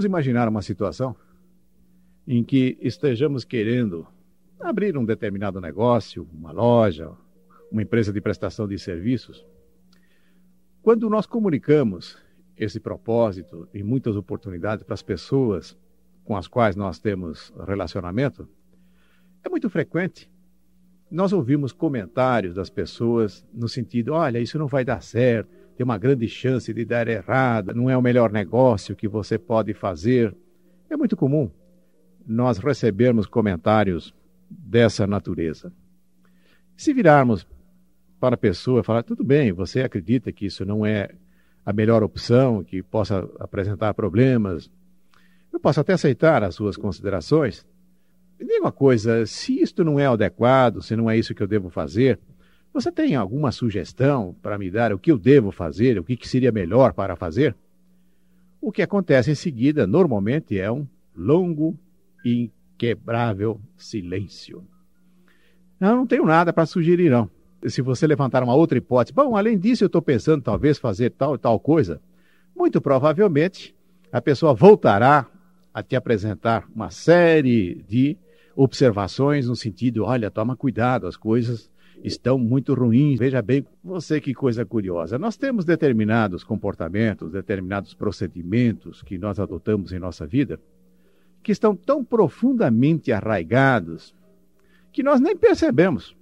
Vamos imaginar uma situação em que estejamos querendo abrir um determinado negócio, uma loja, uma empresa de prestação de serviços. Quando nós comunicamos esse propósito e muitas oportunidades para as pessoas com as quais nós temos relacionamento, é muito frequente nós ouvimos comentários das pessoas no sentido: olha, isso não vai dar certo, tem uma grande chance de dar errado, não é o melhor negócio que você pode fazer. É muito comum nós recebermos comentários dessa natureza. Se virarmos para a pessoa e falar: tudo bem, você acredita que isso não é a melhor opção, que possa apresentar problemas, eu posso até aceitar as suas considerações, me diga uma coisa: se isto não é adequado, se não é isso que eu devo fazer, você tem alguma sugestão para me dar o que eu devo fazer, o que, que seria melhor para fazer? O que acontece em seguida, normalmente, é um longo e inquebrável silêncio. Eu não tenho nada para sugerir, não. Se você levantar uma outra hipótese, bom, além disso, eu estou pensando talvez fazer tal e tal coisa, muito provavelmente a pessoa voltará a te apresentar uma série de observações no sentido, olha, toma cuidado, as coisas estão muito ruins. Veja bem, você que coisa curiosa. Nós temos determinados comportamentos, determinados procedimentos que nós adotamos em nossa vida que estão tão profundamente arraigados que nós nem percebemos.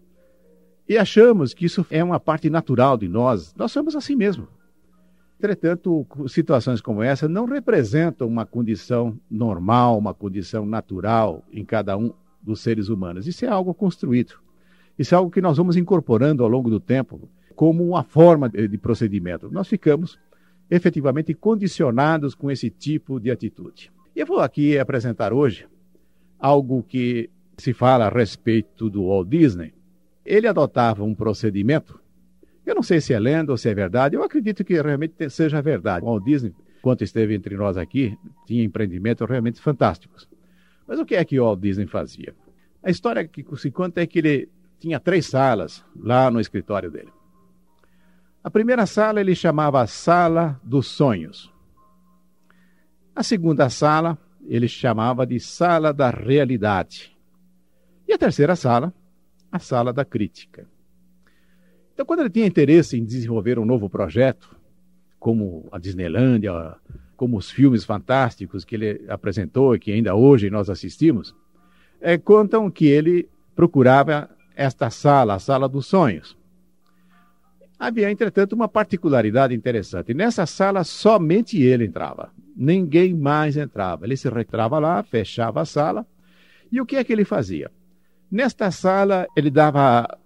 E achamos que isso é uma parte natural de nós. Nós somos assim mesmo. Entretanto, situações como essa não representam uma condição normal, uma condição natural em cada um dos seres humanos. Isso é algo construído. Isso é algo que nós vamos incorporando ao longo do tempo como uma forma de procedimento. Nós ficamos efetivamente condicionados com esse tipo de atitude. E eu vou aqui apresentar hoje algo que se fala a respeito do Walt Disney. Ele adotava um procedimento eu não sei se é lenda ou se é verdade, eu acredito que realmente seja verdade. O Walt Disney, enquanto esteve entre nós aqui, tinha empreendimentos realmente fantásticos. Mas o que é que o Walt Disney fazia? A história que se conta é que ele tinha três salas lá no escritório dele. A primeira sala ele chamava Sala dos Sonhos. A segunda sala ele chamava de Sala da Realidade. E a terceira sala, a Sala da Crítica. Então, quando ele tinha interesse em desenvolver um novo projeto, como a Disneylândia, como os filmes fantásticos que ele apresentou e que ainda hoje nós assistimos, é, contam que ele procurava esta sala, a sala dos sonhos. Havia, entretanto, uma particularidade interessante. Nessa sala, somente ele entrava. Ninguém mais entrava. Ele se retrava lá, fechava a sala. E o que é que ele fazia? Nesta sala, ele dava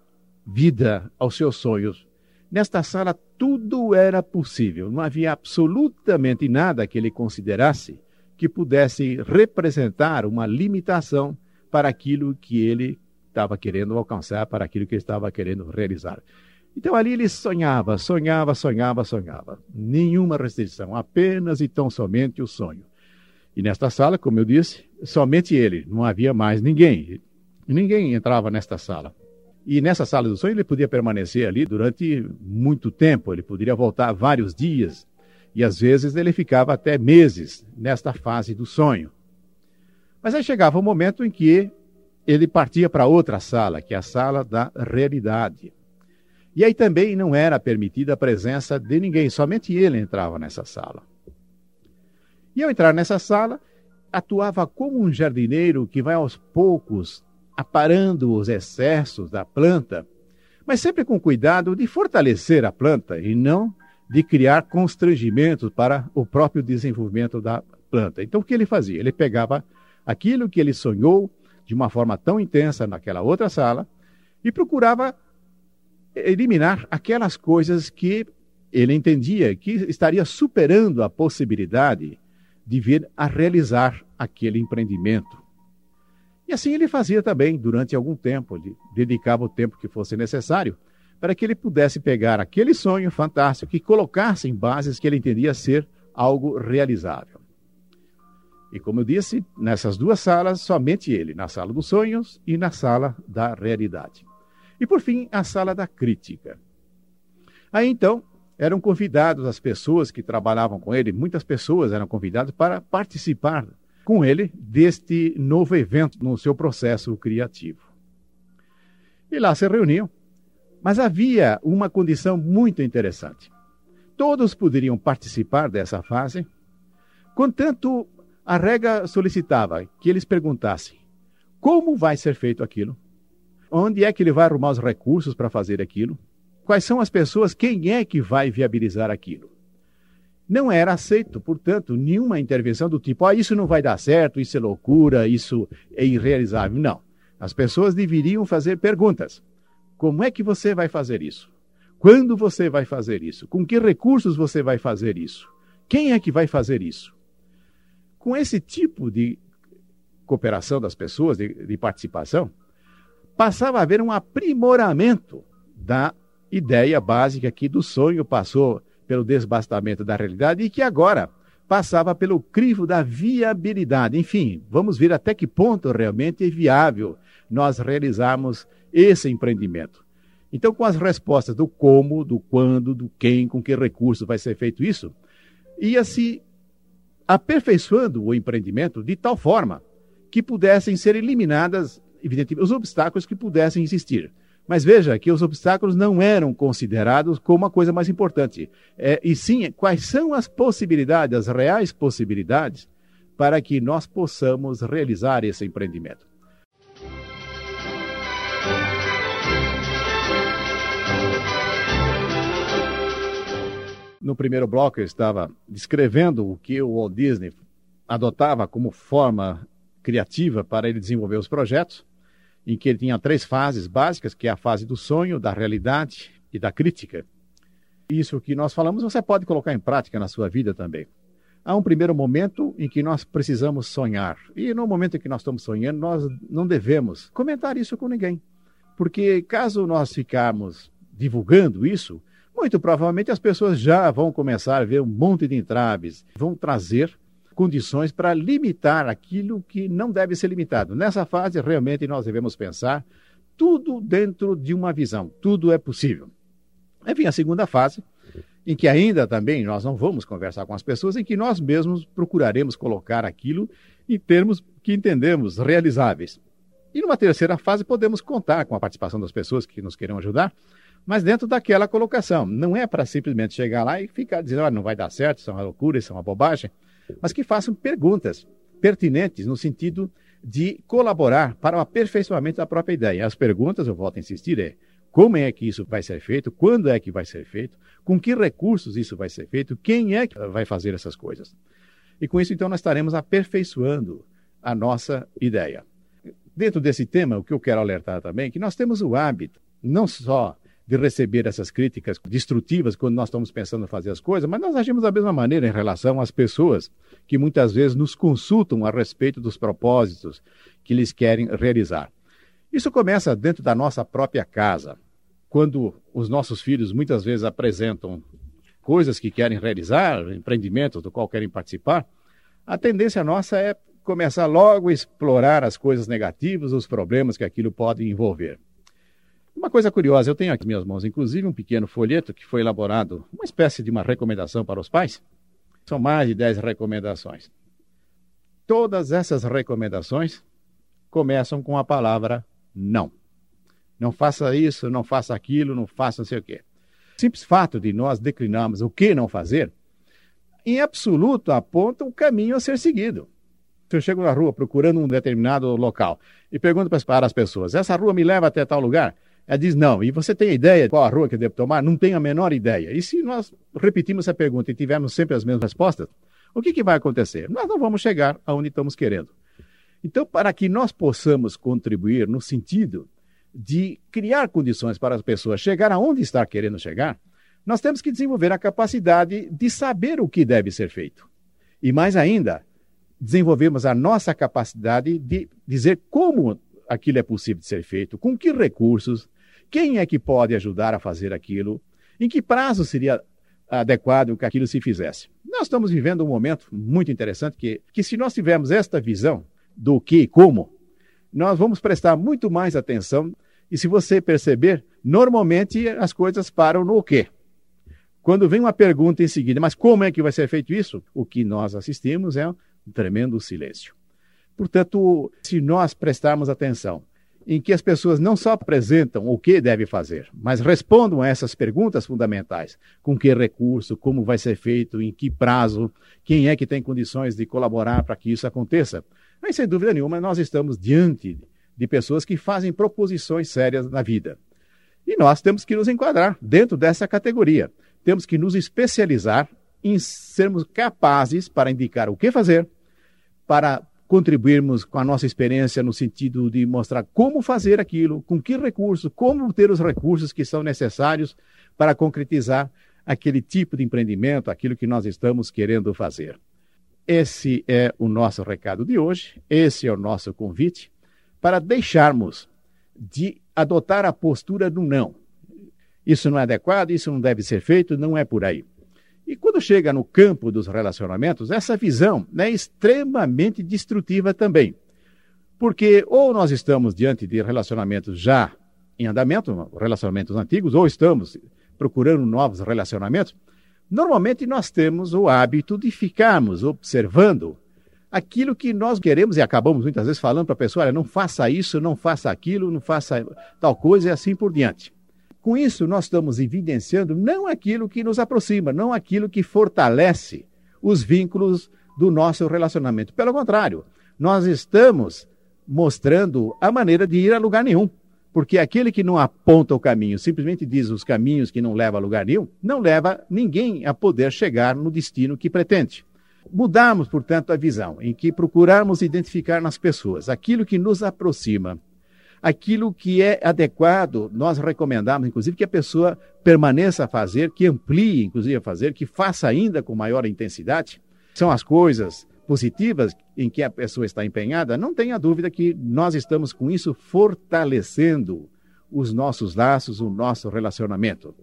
vida aos seus sonhos. Nesta sala tudo era possível, não havia absolutamente nada que ele considerasse que pudesse representar uma limitação para aquilo que ele estava querendo alcançar, para aquilo que estava querendo realizar. Então ali ele sonhava, sonhava, sonhava, sonhava. Nenhuma restrição, apenas e tão somente o sonho. E nesta sala, como eu disse, somente ele, não havia mais ninguém. Ninguém entrava nesta sala. E nessa sala do sonho ele podia permanecer ali durante muito tempo, ele poderia voltar vários dias, e às vezes ele ficava até meses nesta fase do sonho. Mas aí chegava o um momento em que ele partia para outra sala, que é a sala da realidade. E aí também não era permitida a presença de ninguém, somente ele entrava nessa sala. E ao entrar nessa sala, atuava como um jardineiro que vai aos poucos aparando os excessos da planta, mas sempre com cuidado de fortalecer a planta e não de criar constrangimentos para o próprio desenvolvimento da planta. Então, o que ele fazia? Ele pegava aquilo que ele sonhou de uma forma tão intensa naquela outra sala e procurava eliminar aquelas coisas que ele entendia que estaria superando a possibilidade de vir a realizar aquele empreendimento. E assim ele fazia também durante algum tempo, ele dedicava o tempo que fosse necessário para que ele pudesse pegar aquele sonho fantástico e colocasse em bases que ele entendia ser algo realizável. E como eu disse, nessas duas salas, somente ele, na sala dos sonhos e na sala da realidade. E por fim, a sala da crítica. Aí então, eram convidados as pessoas que trabalhavam com ele, muitas pessoas eram convidadas para participar com ele deste novo evento no seu processo criativo. E lá se reuniam. Mas havia uma condição muito interessante. Todos poderiam participar dessa fase, contanto a regra solicitava que eles perguntassem como vai ser feito aquilo, onde é que ele vai arrumar os recursos para fazer aquilo, quais são as pessoas, quem é que vai viabilizar aquilo. Não era aceito, portanto, nenhuma intervenção do tipo, ah, isso não vai dar certo, isso é loucura, isso é irrealizável. Não. As pessoas deveriam fazer perguntas. Como é que você vai fazer isso? Quando você vai fazer isso? Com que recursos você vai fazer isso? Quem é que vai fazer isso? Com esse tipo de cooperação das pessoas, de, de participação, passava a haver um aprimoramento da ideia básica que do sonho passou pelo desbastamento da realidade e que agora passava pelo crivo da viabilidade. Enfim, vamos ver até que ponto realmente é viável nós realizarmos esse empreendimento. Então, com as respostas do como, do quando, do quem, com que recurso vai ser feito isso, ia se aperfeiçoando o empreendimento de tal forma que pudessem ser eliminadas, evidentemente, os obstáculos que pudessem existir. Mas veja que os obstáculos não eram considerados como a coisa mais importante. É, e sim, quais são as possibilidades, as reais possibilidades, para que nós possamos realizar esse empreendimento. No primeiro bloco, eu estava descrevendo o que o Walt Disney adotava como forma criativa para ele desenvolver os projetos, em que ele tinha três fases básicas, que é a fase do sonho, da realidade e da crítica. Isso que nós falamos, você pode colocar em prática na sua vida também. Há um primeiro momento em que nós precisamos sonhar. E no momento em que nós estamos sonhando, nós não devemos comentar isso com ninguém. Porque caso nós ficarmos divulgando isso, muito provavelmente as pessoas já vão começar a ver um monte de entraves, vão trazer condições para limitar aquilo que não deve ser limitado. Nessa fase, realmente nós devemos pensar tudo dentro de uma visão, tudo é possível. Enfim, a segunda fase, em que ainda também nós não vamos conversar com as pessoas, em que nós mesmos procuraremos colocar aquilo em termos que entendemos realizáveis. E numa terceira fase, podemos contar com a participação das pessoas que nos queiram ajudar mas dentro daquela colocação. Não é para simplesmente chegar lá e ficar dizendo, não vai dar certo, isso é uma loucura, isso é uma bobagem, mas que façam perguntas pertinentes no sentido de colaborar para o aperfeiçoamento da própria ideia. As perguntas, eu volto a insistir, é como é que isso vai ser feito, quando é que vai ser feito, com que recursos isso vai ser feito, quem é que vai fazer essas coisas. E com isso, então, nós estaremos aperfeiçoando a nossa ideia. Dentro desse tema, o que eu quero alertar também é que nós temos o hábito, não só de receber essas críticas destrutivas quando nós estamos pensando em fazer as coisas, mas nós agimos da mesma maneira em relação às pessoas que muitas vezes nos consultam a respeito dos propósitos que eles querem realizar. Isso começa dentro da nossa própria casa, quando os nossos filhos muitas vezes apresentam coisas que querem realizar, empreendimentos do qual querem participar, a tendência nossa é começar logo a explorar as coisas negativas, os problemas que aquilo pode envolver. Uma coisa curiosa, eu tenho aqui em minhas mãos, inclusive, um pequeno folheto que foi elaborado, uma espécie de uma recomendação para os pais. São mais de 10 recomendações. Todas essas recomendações começam com a palavra não. Não faça isso, não faça aquilo, não faça não sei o quê. O simples fato de nós declinarmos o que não fazer, em absoluto aponta o caminho a ser seguido. Se eu chego na rua procurando um determinado local e pergunto para as pessoas: essa rua me leva até tal lugar? Ela diz não. E você tem ideia de qual a rua que deve tomar? Não tenho a menor ideia. E se nós repetimos essa pergunta e tivermos sempre as mesmas respostas, o que, que vai acontecer? Nós não vamos chegar aonde estamos querendo. Então, para que nós possamos contribuir no sentido de criar condições para as pessoas chegar aonde está querendo chegar, nós temos que desenvolver a capacidade de saber o que deve ser feito. E mais ainda, desenvolvermos a nossa capacidade de dizer como aquilo é possível de ser feito, com que recursos, quem é que pode ajudar a fazer aquilo? Em que prazo seria adequado que aquilo se fizesse? Nós estamos vivendo um momento muito interessante que, que se nós tivermos esta visão do que e como, nós vamos prestar muito mais atenção. E se você perceber, normalmente as coisas param no quê? Quando vem uma pergunta em seguida, mas como é que vai ser feito isso? O que nós assistimos é um tremendo silêncio. Portanto, se nós prestarmos atenção em que as pessoas não só apresentam o que deve fazer, mas respondam a essas perguntas fundamentais: com que recurso, como vai ser feito, em que prazo, quem é que tem condições de colaborar para que isso aconteça. Mas, sem dúvida nenhuma, nós estamos diante de pessoas que fazem proposições sérias na vida. E nós temos que nos enquadrar dentro dessa categoria. Temos que nos especializar em sermos capazes para indicar o que fazer, para contribuirmos com a nossa experiência no sentido de mostrar como fazer aquilo, com que recursos, como ter os recursos que são necessários para concretizar aquele tipo de empreendimento, aquilo que nós estamos querendo fazer. Esse é o nosso recado de hoje, esse é o nosso convite para deixarmos de adotar a postura do não. Isso não é adequado, isso não deve ser feito, não é por aí. E quando chega no campo dos relacionamentos, essa visão é extremamente destrutiva também. Porque ou nós estamos diante de relacionamentos já em andamento, relacionamentos antigos, ou estamos procurando novos relacionamentos, normalmente nós temos o hábito de ficarmos observando aquilo que nós queremos e acabamos muitas vezes falando para a pessoa: olha, não faça isso, não faça aquilo, não faça tal coisa e assim por diante. Com isso, nós estamos evidenciando não aquilo que nos aproxima, não aquilo que fortalece os vínculos do nosso relacionamento. Pelo contrário, nós estamos mostrando a maneira de ir a lugar nenhum. Porque aquele que não aponta o caminho, simplesmente diz os caminhos que não levam a lugar nenhum, não leva ninguém a poder chegar no destino que pretende. Mudarmos, portanto, a visão em que procurarmos identificar nas pessoas aquilo que nos aproxima, aquilo que é adequado, nós recomendamos, inclusive, que a pessoa permaneça a fazer, que amplie, inclusive, a fazer, que faça ainda com maior intensidade. São as coisas positivas em que a pessoa está empenhada, não tenha dúvida que nós estamos com isso fortalecendo os nossos laços, o nosso relacionamento.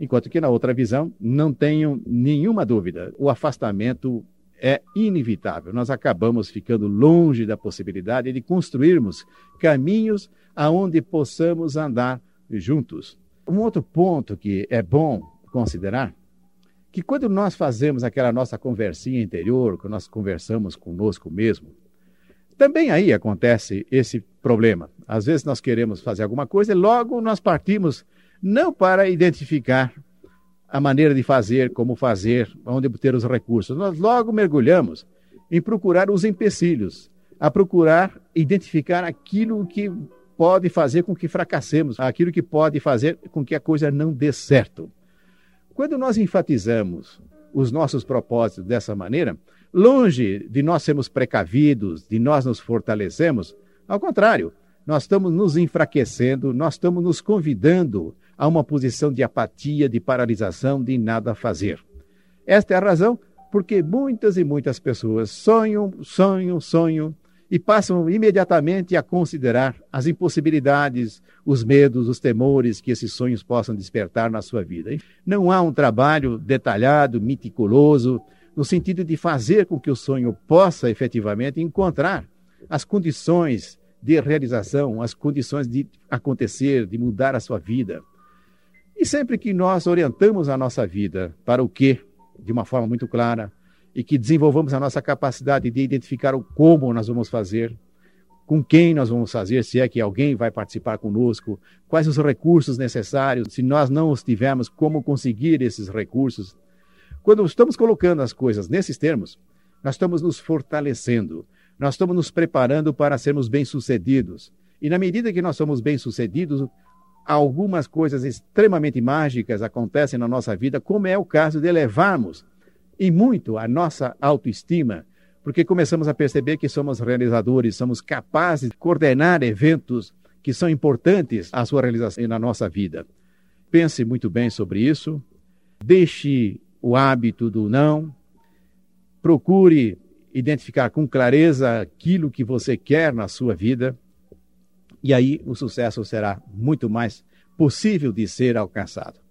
Enquanto que na outra visão, não tenho nenhuma dúvida, o afastamento é inevitável. Nós acabamos ficando longe da possibilidade de construirmos caminhos aonde possamos andar juntos. Um outro ponto que é bom considerar que quando nós fazemos aquela nossa conversinha interior, que nós conversamos conosco mesmo, também aí acontece esse problema. Às vezes nós queremos fazer alguma coisa e logo nós partimos não para identificar a maneira de fazer, como fazer, onde obter os recursos. Nós logo mergulhamos em procurar os empecilhos, a procurar identificar aquilo que pode fazer com que fracassemos, aquilo que pode fazer com que a coisa não dê certo. Quando nós enfatizamos os nossos propósitos dessa maneira, longe de nós sermos precavidos, de nós nos fortalecemos, ao contrário, nós estamos nos enfraquecendo, nós estamos nos convidando a uma posição de apatia, de paralisação, de nada fazer. Esta é a razão porque muitas e muitas pessoas sonham, sonham, sonham e passam imediatamente a considerar as impossibilidades, os medos, os temores que esses sonhos possam despertar na sua vida. Não há um trabalho detalhado, meticuloso, no sentido de fazer com que o sonho possa efetivamente encontrar as condições de realização, as condições de acontecer, de mudar a sua vida. E sempre que nós orientamos a nossa vida para o que, de uma forma muito clara, e que desenvolvamos a nossa capacidade de identificar o como nós vamos fazer, com quem nós vamos fazer, se é que alguém vai participar conosco, quais os recursos necessários, se nós não os tivermos, como conseguir esses recursos. Quando estamos colocando as coisas nesses termos, nós estamos nos fortalecendo, nós estamos nos preparando para sermos bem-sucedidos. E na medida que nós somos bem-sucedidos, algumas coisas extremamente mágicas acontecem na nossa vida, como é o caso de elevarmos e muito a nossa autoestima, porque começamos a perceber que somos realizadores, somos capazes de coordenar eventos que são importantes à sua realização na nossa vida. Pense muito bem sobre isso, deixe o hábito do não, procure identificar com clareza aquilo que você quer na sua vida, e aí o sucesso será muito mais possível de ser alcançado.